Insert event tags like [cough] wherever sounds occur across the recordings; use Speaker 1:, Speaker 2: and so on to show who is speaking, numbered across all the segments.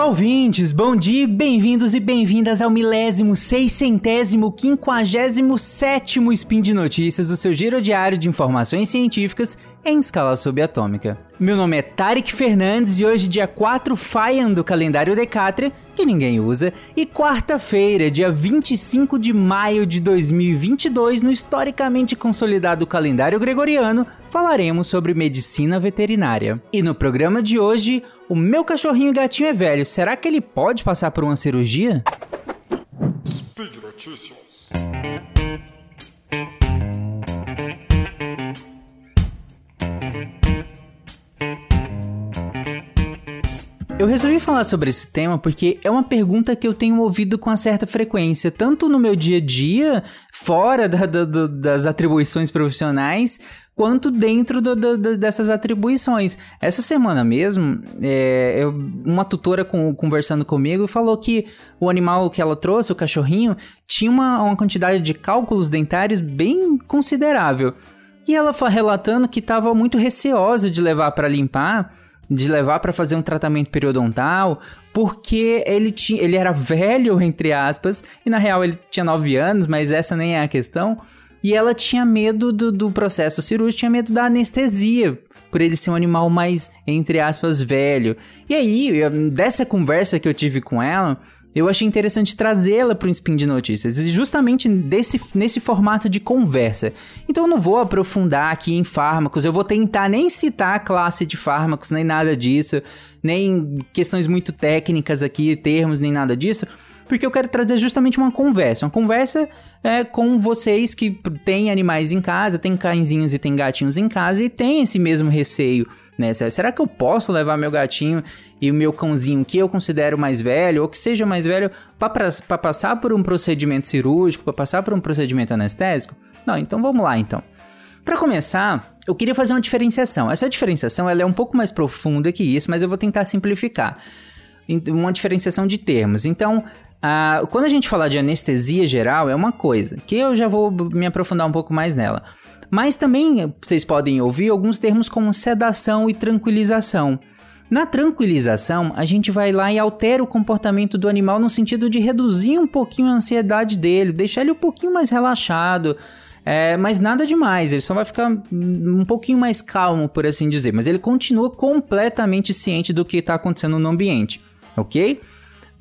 Speaker 1: Olá, ouvintes! Bom dia, bem-vindos e bem-vindas ao milésimo, seiscentésimo, quinquagésimo sétimo Spin de Notícias, do seu giro diário de informações científicas em escala subatômica. Meu nome é Tarek Fernandes e hoje, dia 4 Faian do calendário Decátria, que ninguém usa, e quarta-feira, dia 25 de maio de 2022, no historicamente consolidado calendário gregoriano, falaremos sobre medicina veterinária. E no programa de hoje, o meu cachorrinho gatinho é velho, será que ele pode passar por uma cirurgia? Speed Notícias. Eu resolvi falar sobre esse tema porque é uma pergunta que eu tenho ouvido com uma certa frequência, tanto no meu dia a dia, fora da, da, das atribuições profissionais, quanto dentro do, dessas atribuições. Essa semana mesmo, é, eu, uma tutora com, conversando comigo falou que o animal que ela trouxe, o cachorrinho, tinha uma, uma quantidade de cálculos dentários bem considerável. E ela foi relatando que estava muito receosa de levar para limpar de levar para fazer um tratamento periodontal, porque ele, tinha, ele era velho, [laughs] entre aspas, e na real ele tinha 9 anos, mas essa nem é a questão. E ela tinha medo do, do processo cirúrgico, tinha medo da anestesia, por ele ser um animal mais, entre aspas, velho. E aí, dessa conversa que eu tive com ela, eu achei interessante trazê-la para um spin de notícias, justamente desse, nesse formato de conversa. Então eu não vou aprofundar aqui em fármacos, eu vou tentar nem citar a classe de fármacos, nem nada disso, nem questões muito técnicas aqui, termos, nem nada disso, porque eu quero trazer justamente uma conversa. Uma conversa é, com vocês que têm animais em casa, têm cãezinhos e têm gatinhos em casa e têm esse mesmo receio né? Será que eu posso levar meu gatinho e o meu cãozinho que eu considero mais velho ou que seja mais velho para passar por um procedimento cirúrgico, para passar por um procedimento anestésico? Não, então vamos lá então. Para começar, eu queria fazer uma diferenciação. Essa diferenciação ela é um pouco mais profunda que isso, mas eu vou tentar simplificar. Uma diferenciação de termos. Então, uh, quando a gente fala de anestesia geral, é uma coisa, que eu já vou me aprofundar um pouco mais nela. Mas também vocês podem ouvir alguns termos como sedação e tranquilização. Na tranquilização, a gente vai lá e altera o comportamento do animal no sentido de reduzir um pouquinho a ansiedade dele, deixar ele um pouquinho mais relaxado. É, mas nada demais, ele só vai ficar um pouquinho mais calmo, por assim dizer. Mas ele continua completamente ciente do que está acontecendo no ambiente, ok?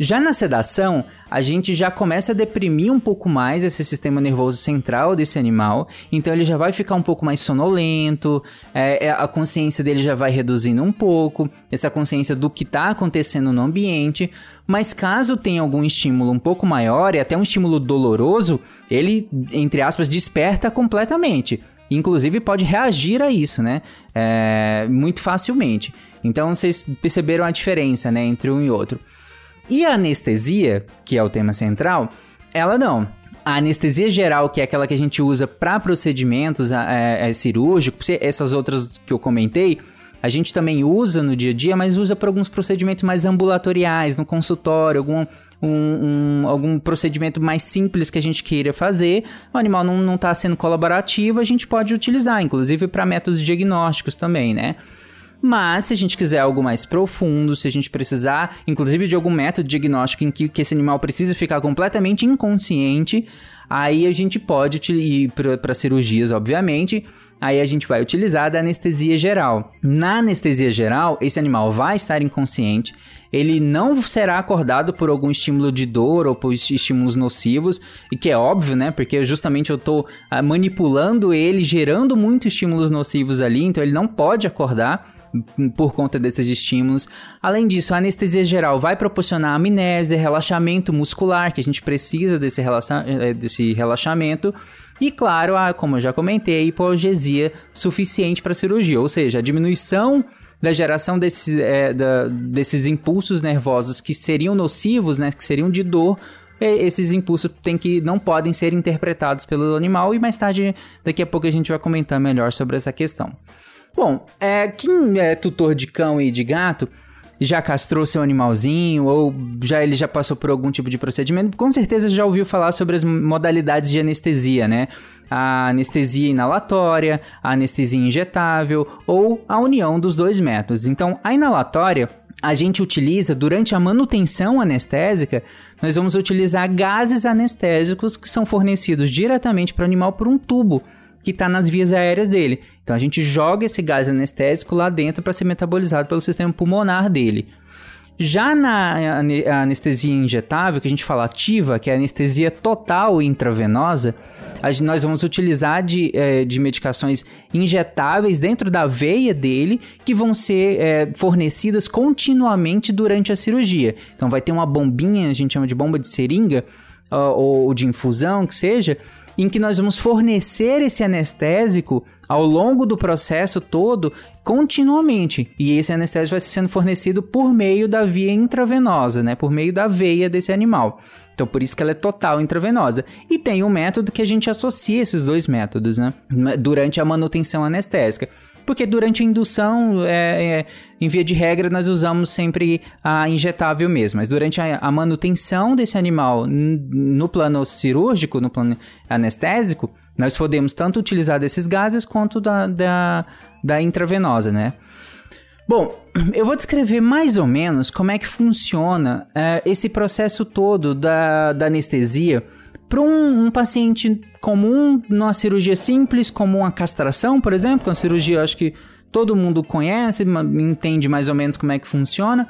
Speaker 1: Já na sedação, a gente já começa a deprimir um pouco mais esse sistema nervoso central desse animal, então ele já vai ficar um pouco mais sonolento, é, é a consciência dele já vai reduzindo um pouco, essa consciência do que está acontecendo no ambiente. Mas caso tenha algum estímulo um pouco maior e até um estímulo doloroso, ele, entre aspas, desperta completamente. Inclusive pode reagir a isso, né? É, muito facilmente. Então vocês perceberam a diferença, né, entre um e outro. E a anestesia, que é o tema central, ela não. A anestesia geral, que é aquela que a gente usa para procedimentos é, é, cirúrgicos, essas outras que eu comentei, a gente também usa no dia a dia, mas usa para alguns procedimentos mais ambulatoriais, no consultório, algum, um, um, algum procedimento mais simples que a gente queira fazer. O animal não está sendo colaborativo, a gente pode utilizar, inclusive para métodos diagnósticos também, né? Mas se a gente quiser algo mais profundo, se a gente precisar, inclusive de algum método diagnóstico em que, que esse animal precisa ficar completamente inconsciente, aí a gente pode ir para cirurgias, obviamente. Aí a gente vai utilizar da anestesia geral. Na anestesia geral, esse animal vai estar inconsciente, ele não será acordado por algum estímulo de dor ou por estímulos nocivos, e que é óbvio, né? Porque justamente eu estou ah, manipulando ele, gerando muitos estímulos nocivos ali, então ele não pode acordar por conta desses estímulos. Além disso, a anestesia geral vai proporcionar amnésia, relaxamento muscular, que a gente precisa desse, relaxa eh, desse relaxamento. E claro, a, como eu já comentei, a hipogesia suficiente para cirurgia, ou seja, a diminuição da geração desse, é, da, desses impulsos nervosos que seriam nocivos, né, que seriam de dor, esses impulsos tem que não podem ser interpretados pelo animal e mais tarde, daqui a pouco a gente vai comentar melhor sobre essa questão. Bom, é, quem é tutor de cão e de gato já castrou seu animalzinho ou já ele já passou por algum tipo de procedimento, com certeza já ouviu falar sobre as modalidades de anestesia, né? A anestesia inalatória, a anestesia injetável ou a união dos dois métodos. Então, a inalatória a gente utiliza durante a manutenção anestésica, nós vamos utilizar gases anestésicos que são fornecidos diretamente para o animal por um tubo que está nas vias aéreas dele. Então a gente joga esse gás anestésico lá dentro para ser metabolizado pelo sistema pulmonar dele. Já na anestesia injetável, que a gente fala ativa, que é a anestesia total intravenosa, nós vamos utilizar de, é, de medicações injetáveis dentro da veia dele, que vão ser é, fornecidas continuamente durante a cirurgia. Então vai ter uma bombinha, a gente chama de bomba de seringa, ou de infusão, que seja, em que nós vamos fornecer esse anestésico ao longo do processo todo continuamente. E esse anestésico vai sendo fornecido por meio da via intravenosa, né? Por meio da veia desse animal. Então, por isso que ela é total intravenosa. E tem um método que a gente associa esses dois métodos, né? Durante a manutenção anestésica porque durante a indução, é, é, em via de regra, nós usamos sempre a injetável mesmo, mas durante a, a manutenção desse animal no plano cirúrgico, no plano anestésico, nós podemos tanto utilizar desses gases quanto da, da, da intravenosa, né? Bom, [clears throat] eu vou descrever mais ou menos como é que funciona é, esse processo todo da, da anestesia para um, um, paciente comum, numa cirurgia simples, como uma castração, por exemplo, que é uma cirurgia acho que todo mundo conhece, entende mais ou menos como é que funciona.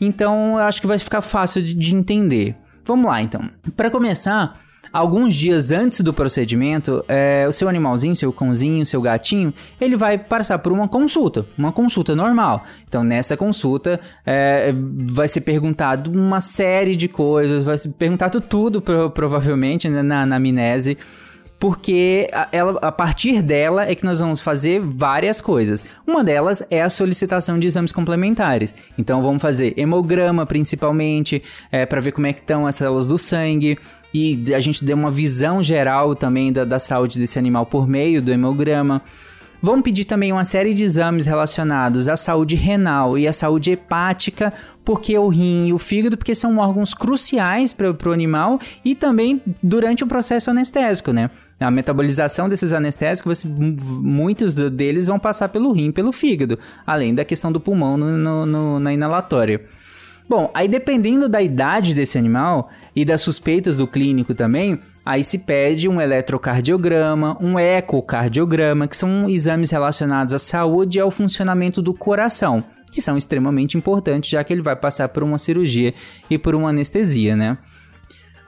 Speaker 1: Então, acho que vai ficar fácil de, de entender. Vamos lá, então. Para começar, alguns dias antes do procedimento, é, o seu animalzinho, seu cãozinho, seu gatinho, ele vai passar por uma consulta, uma consulta normal. Então, nessa consulta, é, vai ser perguntado uma série de coisas, vai ser perguntado tudo, provavelmente, né, na, na amnese porque a, ela, a partir dela é que nós vamos fazer várias coisas. Uma delas é a solicitação de exames complementares. Então vamos fazer hemograma principalmente, é, para ver como é que estão as células do sangue e a gente dê uma visão geral também da, da saúde desse animal por meio do hemograma. Vão pedir também uma série de exames relacionados à saúde renal e à saúde hepática, porque o rim e o fígado, porque são órgãos cruciais para o animal e também durante o processo anestésico, né? A metabolização desses anestésicos, muitos deles vão passar pelo rim, pelo fígado, além da questão do pulmão no, no, no, na inalatória. Bom, aí dependendo da idade desse animal e das suspeitas do clínico também, Aí se pede um eletrocardiograma, um ecocardiograma, que são exames relacionados à saúde e ao funcionamento do coração, que são extremamente importantes, já que ele vai passar por uma cirurgia e por uma anestesia, né?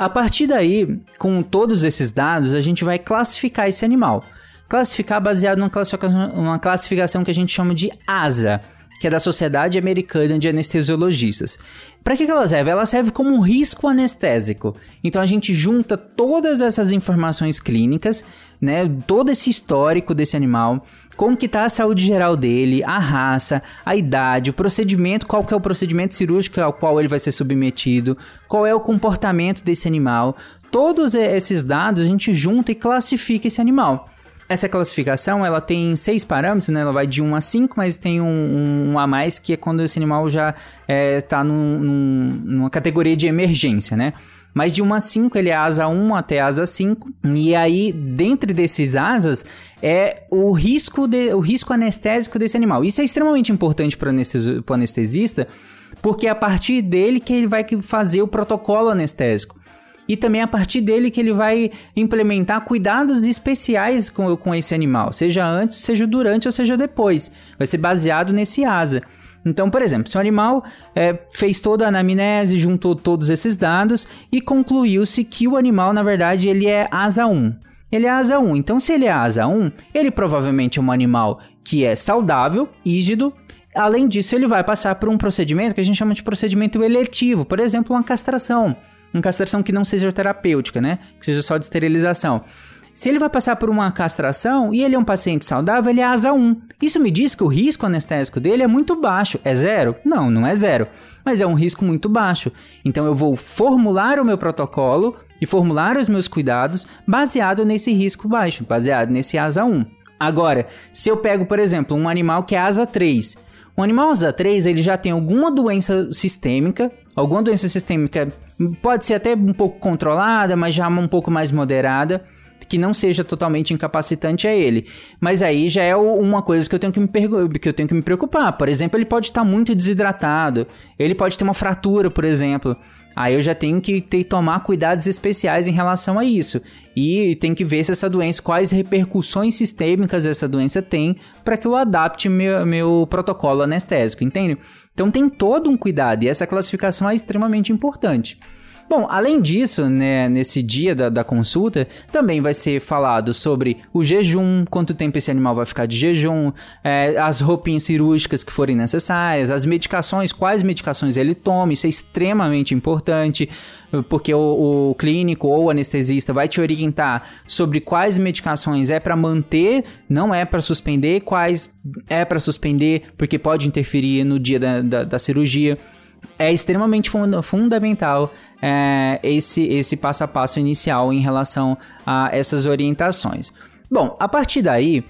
Speaker 1: A partir daí, com todos esses dados, a gente vai classificar esse animal. Classificar baseado numa classificação, classificação que a gente chama de ASA, que é da Sociedade Americana de Anestesiologistas. Para que, que ela serve? Ela serve como um risco anestésico. Então a gente junta todas essas informações clínicas, né, todo esse histórico desse animal, como que tá a saúde geral dele, a raça, a idade, o procedimento, qual que é o procedimento cirúrgico ao qual ele vai ser submetido, qual é o comportamento desse animal. Todos esses dados a gente junta e classifica esse animal. Essa classificação, ela tem seis parâmetros, né? Ela vai de 1 a 5, mas tem um, um, a mais que é quando esse animal já está é, tá num, num, numa categoria de emergência, né? Mas de 1 a 5 ele é asa 1 até asa 5. E aí, dentre desses asas, é o risco, de, o risco anestésico desse animal. Isso é extremamente importante para o anestesista, porque é a partir dele que ele vai fazer o protocolo anestésico e também a partir dele que ele vai implementar cuidados especiais com, com esse animal, seja antes, seja durante ou seja depois. Vai ser baseado nesse asa. Então, por exemplo, se o animal é, fez toda a anamnese, juntou todos esses dados e concluiu-se que o animal, na verdade, ele é asa 1. Ele é asa 1. Então, se ele é asa 1, ele provavelmente é um animal que é saudável, rígido. Além disso, ele vai passar por um procedimento que a gente chama de procedimento eletivo, por exemplo, uma castração uma castração que não seja terapêutica, né? Que seja só de esterilização. Se ele vai passar por uma castração e ele é um paciente saudável, ele é asa 1. Isso me diz que o risco anestésico dele é muito baixo. É zero? Não, não é zero. Mas é um risco muito baixo. Então eu vou formular o meu protocolo e formular os meus cuidados baseado nesse risco baixo, baseado nesse asa 1. Agora, se eu pego, por exemplo, um animal que é asa 3, o animal asa 3 ele já tem alguma doença sistêmica, alguma doença sistêmica pode ser até um pouco controlada, mas já um pouco mais moderada. que não seja totalmente incapacitante a ele. Mas aí já é uma coisa que eu tenho que me, que eu tenho que me preocupar. Por exemplo, ele pode estar muito desidratado, ele pode ter uma fratura, por exemplo. Aí eu já tenho que ter, tomar cuidados especiais em relação a isso. E tem que ver se essa doença, quais repercussões sistêmicas essa doença tem, para que eu adapte meu, meu protocolo anestésico, entende? Então tem todo um cuidado e essa classificação é extremamente importante. Bom, além disso, né, nesse dia da, da, consulta, também vai ser falado sobre o jejum, quanto tempo esse animal vai ficar de jejum, é, as roupinhas cirúrgicas que forem necessárias, as medicações, quais medicações ele toma, isso é extremamente importante, porque o, o clínico ou o anestesista vai te orientar sobre quais medicações é para manter, não é para suspender, quais é para suspender, porque pode interferir no dia da, da, da cirurgia. É extremamente fund fundamental é, esse, esse passo a passo inicial em relação a essas orientações. Bom, a partir daí,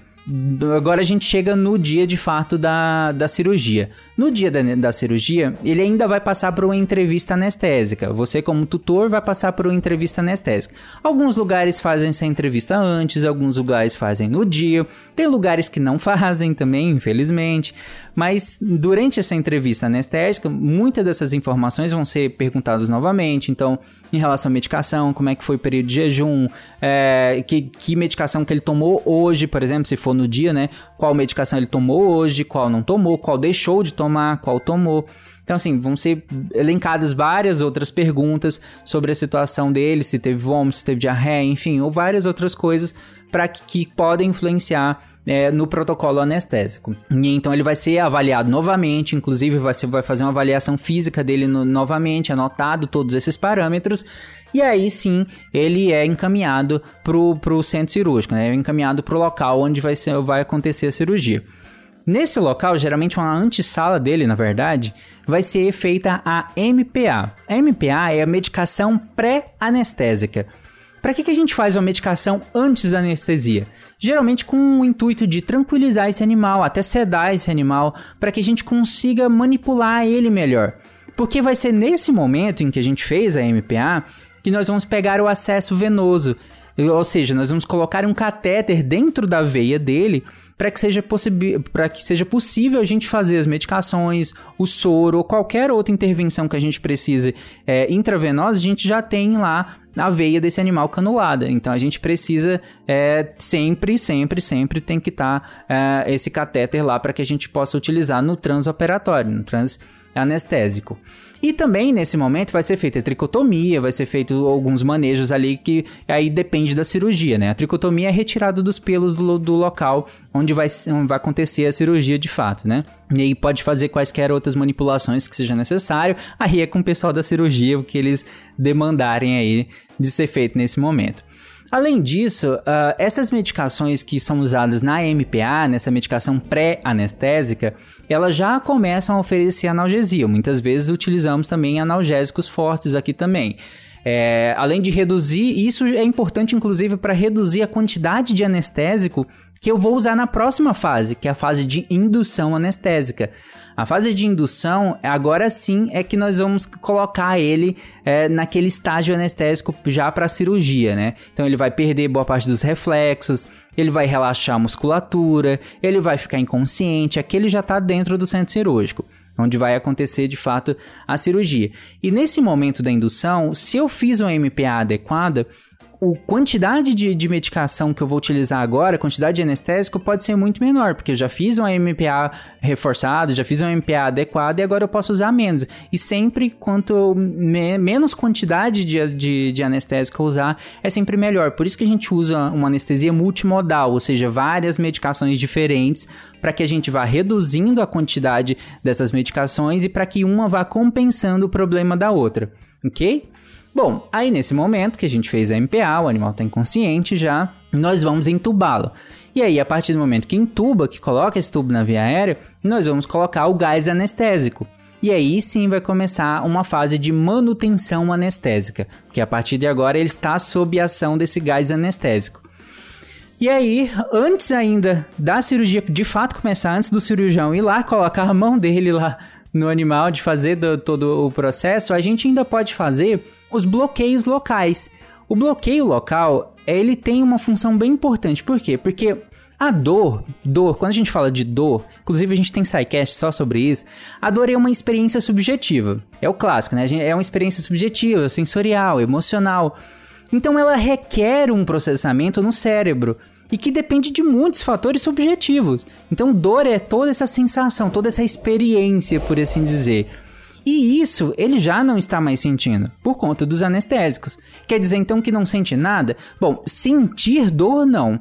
Speaker 1: Agora a gente chega no dia de fato da, da cirurgia. No dia da, da cirurgia, ele ainda vai passar por uma entrevista anestésica. Você, como tutor, vai passar por uma entrevista anestésica. Alguns lugares fazem essa entrevista antes, alguns lugares fazem no dia. Tem lugares que não [laughs] fazem também, infelizmente. Mas durante essa entrevista anestésica, muitas dessas informações vão ser perguntadas novamente. Então, em relação à medicação, como é que foi o período de jejum, é, que, que medicação que ele tomou hoje, por exemplo, se for no dia, né? Qual medicação ele tomou hoje, qual não tomou, qual deixou de tomar, qual tomou. Então, assim, vão ser elencadas várias outras perguntas sobre a situação dele, se teve vômito, se teve diarreia, enfim, ou várias outras coisas para que, que podem influenciar é, no protocolo anestésico. E então ele vai ser avaliado novamente, inclusive você vai fazer uma avaliação física dele no, novamente, anotado todos esses parâmetros, e aí sim ele é encaminhado para o centro cirúrgico, né? é encaminhado para o local onde vai, ser, vai acontecer a cirurgia. Nesse local, geralmente uma antessala dele, na verdade, vai ser feita a MPA. A MPA é a medicação pré-anestésica. Para que, que a gente faz uma medicação antes da anestesia? Geralmente com o intuito de tranquilizar esse animal, até sedar esse animal, para que a gente consiga manipular ele melhor. Porque vai ser nesse momento em que a gente fez a MPA que nós vamos pegar o acesso venoso. Ou seja, nós vamos colocar um catéter dentro da veia dele para que, seja para que seja possível a gente fazer as medicações, o soro ou qualquer outra intervenção que a gente precise é, intravenosa, a gente já tem lá na veia desse animal canulada. Então a gente precisa é, sempre, sempre, sempre tem que estar tá, é, esse catéter lá para que a gente possa utilizar no transoperatório, no trans anestésico. E também nesse momento vai ser feita a tricotomia, vai ser feito alguns manejos ali que aí depende da cirurgia, né? A tricotomia é retirada dos pelos do, do local onde vai, vai acontecer a cirurgia de fato, né? E aí pode fazer quaisquer outras manipulações que seja necessário. Aí é com o pessoal da cirurgia o que eles demandarem aí de ser feito nesse momento. Além disso, uh, essas medicações que são usadas na MPA, nessa medicação pré-anestésica, elas já começam a oferecer analgesia. Muitas vezes utilizamos também analgésicos fortes aqui também. É, além de reduzir, isso é importante inclusive para reduzir a quantidade de anestésico que eu vou usar na próxima fase, que é a fase de indução anestésica. A fase de indução, agora sim, é que nós vamos colocar ele é, naquele estágio anestésico já para cirurgia, né? Então ele vai perder boa parte dos reflexos, ele vai relaxar a musculatura, ele vai ficar inconsciente, aquele já está dentro do centro cirúrgico onde vai acontecer de fato a cirurgia. E nesse momento da indução, se eu fiz uma MPA adequada, a quantidade de, de medicação que eu vou utilizar agora, a quantidade de anestésico, pode ser muito menor, porque eu já fiz um MPA reforçado, já fiz um MPA adequado e agora eu posso usar menos. E sempre, quanto me, menos quantidade de, de, de anestésico eu usar, é sempre melhor. Por isso que a gente usa uma anestesia multimodal, ou seja, várias medicações diferentes, para que a gente vá reduzindo a quantidade dessas medicações e para que uma vá compensando o problema da outra. Ok? Bom, aí nesse momento que a gente fez a MPA, o animal está inconsciente já, nós vamos entubá-lo. E aí, a partir do momento que entuba, que coloca esse tubo na via aérea, nós vamos colocar o gás anestésico. E aí sim vai começar uma fase de manutenção anestésica, porque a partir de agora ele está sob a ação desse gás anestésico. E aí, antes ainda da cirurgia de fato começar, antes do cirurgião ir lá colocar a mão dele lá no animal, de fazer do, todo o processo, a gente ainda pode fazer os bloqueios locais. O bloqueio local ele tem uma função bem importante. Por quê? Porque a dor, dor, quando a gente fala de dor, inclusive a gente tem SciCast só sobre isso, a dor é uma experiência subjetiva. É o clássico, né? É uma experiência subjetiva, sensorial, emocional. Então ela requer um processamento no cérebro e que depende de muitos fatores subjetivos. Então dor é toda essa sensação, toda essa experiência, por assim dizer. E isso ele já não está mais sentindo, por conta dos anestésicos. Quer dizer então que não sente nada? Bom, sentir dor não.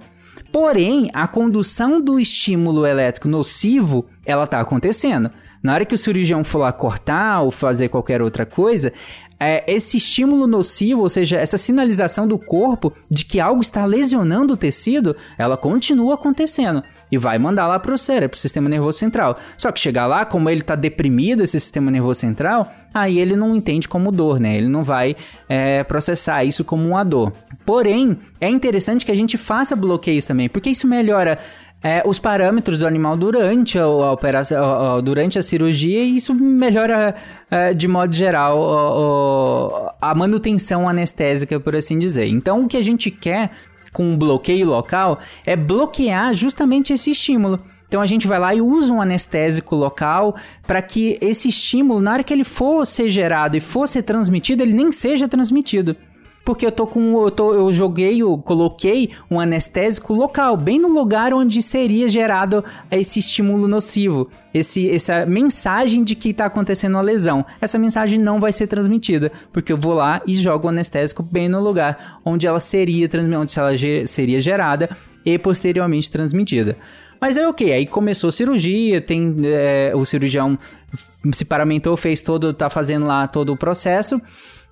Speaker 1: Porém, a condução do estímulo elétrico nocivo, ela está acontecendo. Na hora que o cirurgião for lá cortar ou fazer qualquer outra coisa, é, esse estímulo nocivo, ou seja, essa sinalização do corpo de que algo está lesionando o tecido, ela continua acontecendo e vai mandar lá para o cérebro, para o sistema nervoso central. Só que chegar lá, como ele está deprimido, esse sistema nervoso central, aí ele não entende como dor, né? Ele não vai é, processar isso como uma dor. Porém, é interessante que a gente faça bloqueios também, porque isso melhora é, os parâmetros do animal durante a, a operação, durante a cirurgia, e isso melhora é, de modo geral a, a manutenção anestésica, por assim dizer. Então, o que a gente quer com um bloqueio local é bloquear justamente esse estímulo. Então a gente vai lá e usa um anestésico local para que esse estímulo, na hora que ele for ser gerado e for ser transmitido, ele nem seja transmitido porque eu tô com eu, tô, eu joguei, eu coloquei um anestésico local, bem no lugar onde seria gerado esse estímulo nocivo, esse, essa mensagem de que está acontecendo a lesão. Essa mensagem não vai ser transmitida, porque eu vou lá e jogo o anestésico bem no lugar onde ela seria onde ela seria gerada e posteriormente transmitida. Mas é ok, aí começou a cirurgia, tem é, o cirurgião se paramentou, fez todo, tá fazendo lá todo o processo.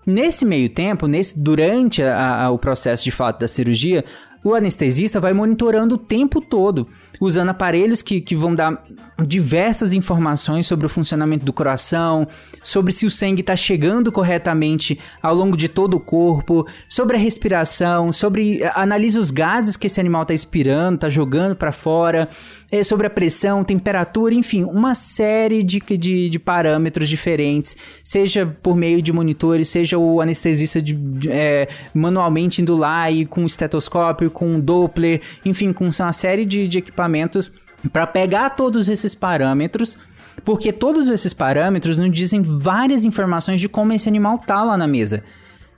Speaker 1: Nesse meio tempo, nesse durante a, a, o processo de fato da cirurgia, o anestesista vai monitorando o tempo todo, usando aparelhos que, que vão dar diversas informações sobre o funcionamento do coração, sobre se o sangue está chegando corretamente ao longo de todo o corpo, sobre a respiração, sobre analisa os gases que esse animal está expirando, está jogando para fora, é, sobre a pressão, temperatura, enfim, uma série de, de, de, parâmetros diferentes, seja por meio de monitores, seja o anestesista de, de, é, manualmente indo lá e com estetoscópio, com Doppler, enfim, com uma série de, de equipamentos para pegar todos esses parâmetros, porque todos esses parâmetros nos dizem várias informações de como esse animal tá lá na mesa.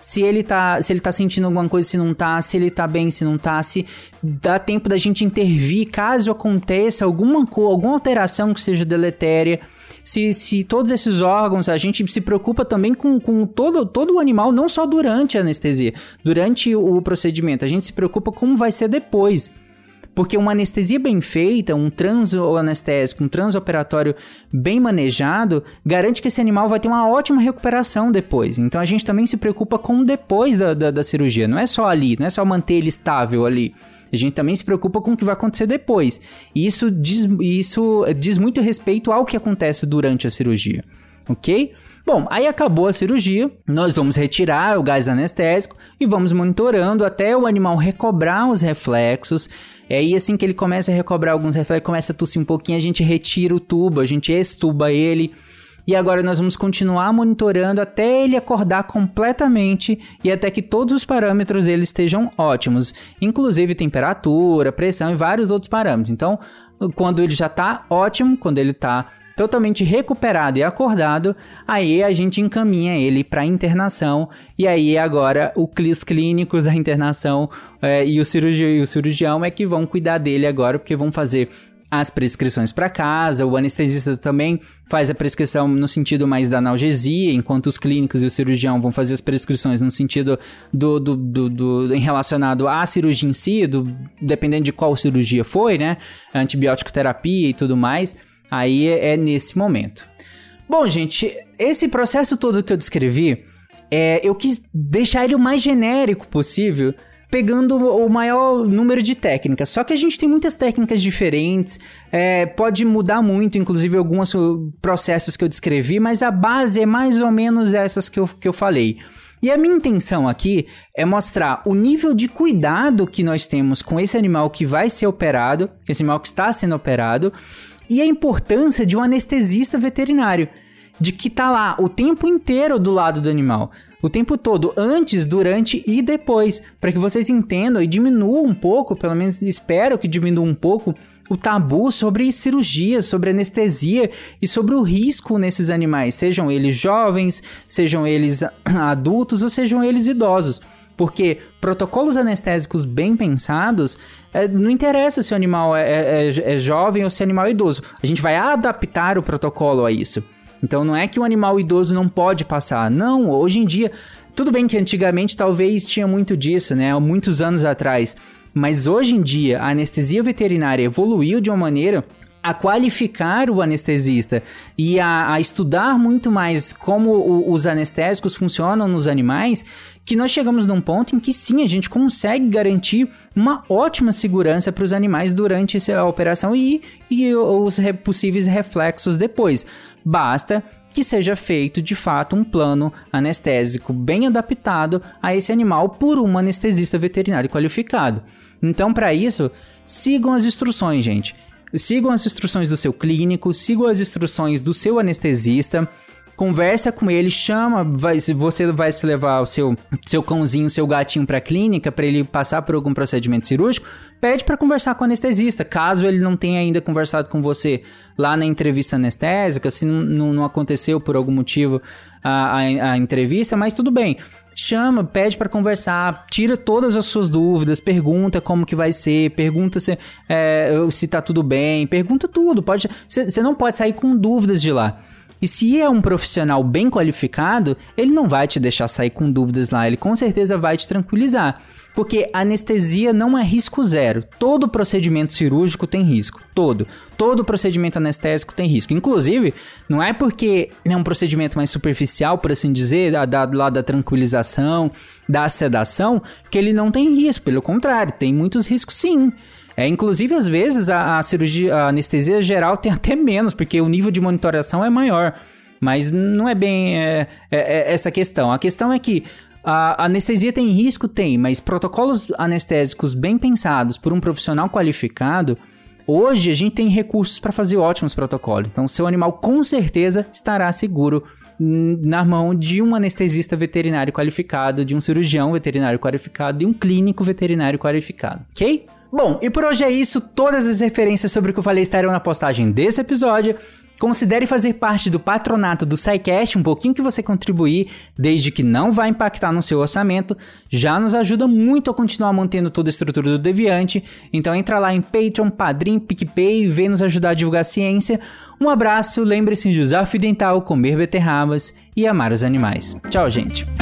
Speaker 1: Se ele tá, se ele tá sentindo alguma coisa, se não tá, se ele tá bem, se não tá, se dá tempo da gente intervir caso aconteça alguma, alguma alteração que seja deletéria. Se, se todos esses órgãos, a gente se preocupa também com, com todo, todo o animal, não só durante a anestesia, durante o procedimento, a gente se preocupa como vai ser depois. Porque uma anestesia bem feita, um transanestésico, um transoperatório bem manejado, garante que esse animal vai ter uma ótima recuperação depois. Então a gente também se preocupa com depois da, da, da cirurgia. Não é só ali, não é só manter ele estável ali. A gente também se preocupa com o que vai acontecer depois. E isso diz, isso diz muito respeito ao que acontece durante a cirurgia. Ok? Bom, aí acabou a cirurgia, nós vamos retirar o gás anestésico e vamos monitorando até o animal recobrar os reflexos. E aí, assim que ele começa a recobrar alguns reflexos, começa a tossir um pouquinho, a gente retira o tubo, a gente extuba ele. E agora nós vamos continuar monitorando até ele acordar completamente e até que todos os parâmetros dele estejam ótimos, inclusive temperatura, pressão e vários outros parâmetros. Então, quando ele já está ótimo, quando ele está totalmente recuperado e acordado, aí a gente encaminha ele para internação e aí agora os clínicos da internação é, e, o cirurgião, e o cirurgião é que vão cuidar dele agora, porque vão fazer as prescrições para casa, o anestesista também faz a prescrição no sentido mais da analgesia, enquanto os clínicos e o cirurgião vão fazer as prescrições no sentido do, do, do, do em relacionado à cirurgia em si, do, dependendo de qual cirurgia foi, né? Antibiótico terapia e tudo mais. Aí é, é nesse momento. Bom, gente, esse processo todo que eu descrevi, é, eu quis deixar ele o mais genérico possível, pegando o maior número de técnicas. Só que a gente tem muitas técnicas diferentes, é, pode mudar muito, inclusive alguns processos que eu descrevi, mas a base é mais ou menos essas que eu, que eu falei. E a minha intenção aqui é mostrar o nível de cuidado que nós temos com esse animal que vai ser operado, esse animal que está sendo operado, e a importância de um anestesista veterinário, de que tá lá o tempo inteiro do lado do animal. o tempo todo, antes, durante e depois, para que vocês entendam e diminuam um pouco, pelo menos espero que diminua um pouco o tabu sobre cirurgia, sobre anestesia e sobre o risco nesses animais, sejam eles jovens, sejam eles adultos ou sejam eles idosos. Porque protocolos anestésicos bem pensados, é, não interessa se o animal é, é, é, é jovem ou se o animal é idoso. A gente vai adaptar o protocolo a isso. Então não é que o animal idoso não pode passar. Não, hoje em dia. Tudo bem que antigamente talvez tinha muito disso, né? Muitos anos atrás. Mas hoje em dia a anestesia veterinária evoluiu de uma maneira a qualificar o anestesista e a, a estudar muito mais como o, os anestésicos funcionam nos animais, que nós chegamos num ponto em que sim, a gente consegue garantir uma ótima segurança para os animais durante a operação e, e os re, possíveis reflexos depois. Basta que seja feito de fato um plano anestésico bem adaptado a esse animal por um anestesista veterinário qualificado. Então, para isso, sigam as instruções, gente. Sigam as instruções do seu clínico, sigam as instruções do seu anestesista conversa com ele, chama, vai, você vai se levar o seu, seu cãozinho, seu gatinho para clínica para ele passar por algum procedimento cirúrgico, pede para conversar com o anestesista, caso ele não tenha ainda conversado com você lá na entrevista anestésica, se não, não, não aconteceu por algum motivo a, a, a entrevista, mas tudo bem chama, pede para conversar, tira todas as suas dúvidas, pergunta como que vai ser, pergunta se, é, se tá tudo bem, pergunta tudo. Pode, você não pode sair com dúvidas de lá. E se é um profissional bem qualificado, ele não vai te deixar sair com dúvidas lá, ele com certeza vai te tranquilizar. Porque anestesia não é risco zero. Todo procedimento cirúrgico tem risco. Todo. Todo procedimento anestésico tem risco. Inclusive, não é porque é um procedimento mais superficial, por assim dizer, da, lá da tranquilização, da sedação, que ele não tem risco. Pelo contrário, tem muitos riscos sim. É, inclusive, às vezes, a, a cirurgia, a anestesia geral tem até menos, porque o nível de monitoração é maior. Mas não é bem é, é, é essa questão. A questão é que a anestesia tem risco? Tem, mas protocolos anestésicos bem pensados por um profissional qualificado, hoje a gente tem recursos para fazer ótimos protocolos. Então, seu animal com certeza estará seguro na mão de um anestesista veterinário qualificado, de um cirurgião veterinário qualificado e um clínico veterinário qualificado, ok? Bom, e por hoje é isso. Todas as referências sobre o que eu falei estarão na postagem desse episódio. Considere fazer parte do patronato do SciCast, um pouquinho que você contribuir, desde que não vai impactar no seu orçamento, já nos ajuda muito a continuar mantendo toda a estrutura do Deviante. Então entra lá em Patreon, Padrim, PicPay e vem nos ajudar a divulgar a ciência. Um abraço, lembre-se de usar fio dental, comer beterrabas e amar os animais. Tchau, gente!